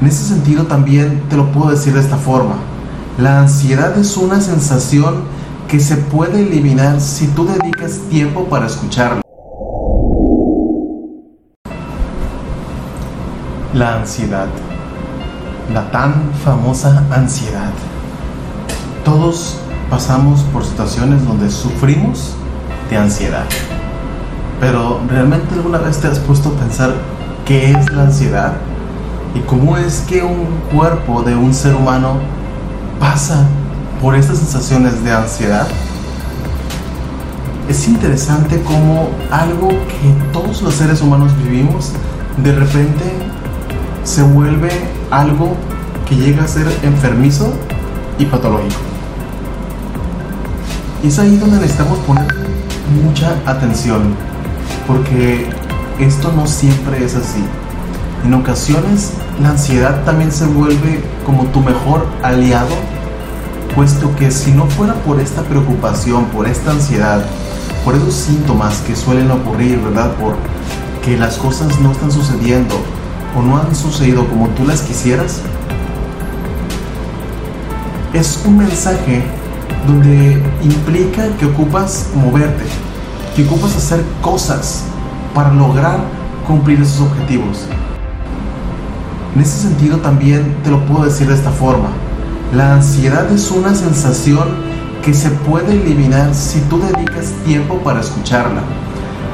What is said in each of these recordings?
En ese sentido también te lo puedo decir de esta forma. La ansiedad es una sensación que se puede eliminar si tú dedicas tiempo para escucharla. La ansiedad. La tan famosa ansiedad. Todos pasamos por situaciones donde sufrimos de ansiedad. Pero ¿realmente alguna vez te has puesto a pensar qué es la ansiedad? ¿Y cómo es que un cuerpo de un ser humano pasa por estas sensaciones de ansiedad? Es interesante cómo algo que todos los seres humanos vivimos de repente se vuelve algo que llega a ser enfermizo y patológico. Y es ahí donde necesitamos poner mucha atención, porque esto no siempre es así. En ocasiones la ansiedad también se vuelve como tu mejor aliado, puesto que si no fuera por esta preocupación, por esta ansiedad, por esos síntomas que suelen ocurrir, ¿verdad? Por que las cosas no están sucediendo o no han sucedido como tú las quisieras, es un mensaje donde implica que ocupas moverte, que ocupas hacer cosas para lograr cumplir esos objetivos. En ese sentido también te lo puedo decir de esta forma. La ansiedad es una sensación que se puede eliminar si tú dedicas tiempo para escucharla,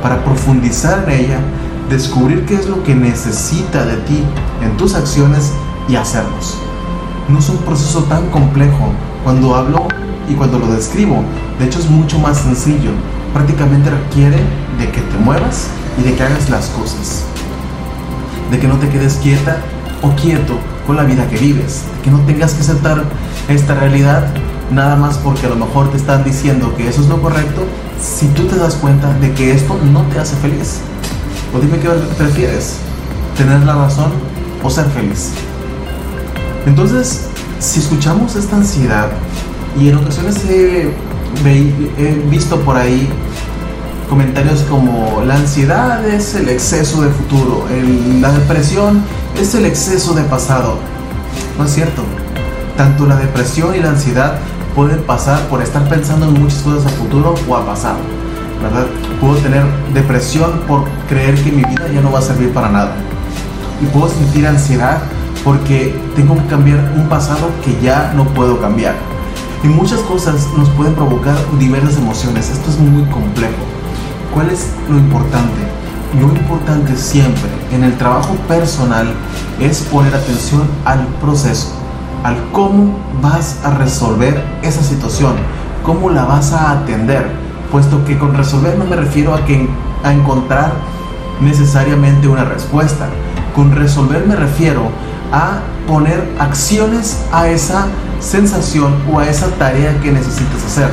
para profundizar en ella, descubrir qué es lo que necesita de ti en tus acciones y hacerlos. No es un proceso tan complejo cuando hablo y cuando lo describo. De hecho es mucho más sencillo. Prácticamente requiere de que te muevas y de que hagas las cosas. De que no te quedes quieta quieto con la vida que vives, que no tengas que aceptar esta realidad nada más porque a lo mejor te están diciendo que eso es lo correcto, si tú te das cuenta de que esto no te hace feliz. O dime qué prefieres, tener la razón o ser feliz. Entonces, si escuchamos esta ansiedad, y en ocasiones he visto por ahí comentarios como la ansiedad es el exceso de futuro, la depresión es el exceso de pasado. No es cierto. Tanto la depresión y la ansiedad pueden pasar por estar pensando en muchas cosas a futuro o a pasado. ¿verdad? Puedo tener depresión por creer que mi vida ya no va a servir para nada. Y puedo sentir ansiedad porque tengo que cambiar un pasado que ya no puedo cambiar. Y muchas cosas nos pueden provocar diversas emociones. Esto es muy complejo. ¿Cuál es lo importante? Lo importante siempre en el trabajo personal es poner atención al proceso, al cómo vas a resolver esa situación, cómo la vas a atender, puesto que con resolver no me refiero a, que, a encontrar necesariamente una respuesta. Con resolver me refiero a poner acciones a esa sensación o a esa tarea que necesitas hacer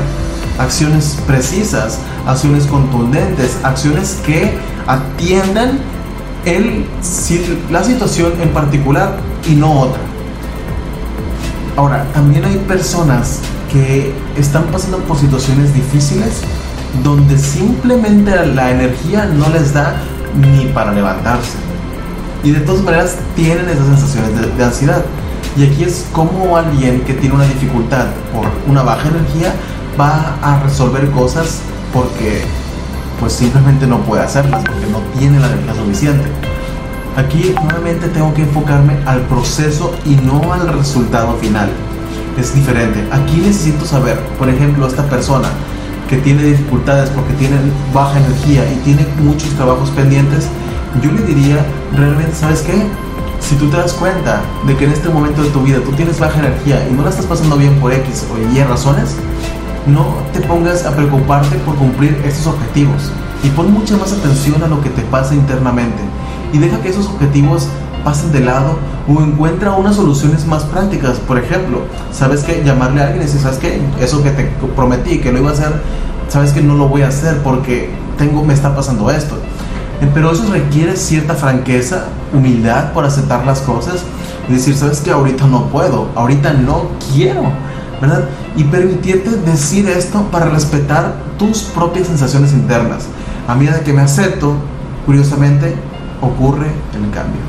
acciones precisas, acciones contundentes, acciones que atiendan el, la situación en particular y no otra. Ahora, también hay personas que están pasando por situaciones difíciles donde simplemente la energía no les da ni para levantarse. Y de todas maneras tienen esas sensaciones de, de ansiedad. Y aquí es como alguien que tiene una dificultad por una baja energía va a resolver cosas porque pues simplemente no puede hacerlas porque no tiene la energía suficiente. Aquí nuevamente tengo que enfocarme al proceso y no al resultado final. Es diferente. Aquí necesito saber, por ejemplo, esta persona que tiene dificultades porque tiene baja energía y tiene muchos trabajos pendientes, yo le diría, realmente, ¿sabes qué? Si tú te das cuenta de que en este momento de tu vida tú tienes baja energía y no la estás pasando bien por X o Y razones, no te pongas a preocuparte por cumplir estos objetivos y pon mucha más atención a lo que te pasa internamente. Y deja que esos objetivos pasen de lado o encuentra unas soluciones más prácticas. Por ejemplo, sabes que llamarle a alguien y decir, sabes que eso que te prometí que lo iba a hacer, sabes que no lo voy a hacer porque tengo, me está pasando esto. Eh, pero eso requiere cierta franqueza, humildad por aceptar las cosas y decir, sabes que ahorita no puedo, ahorita no quiero Y permitirte decir esto para respetar tus propias sensaciones internas. A medida que me acepto, curiosamente, ocurre el cambio.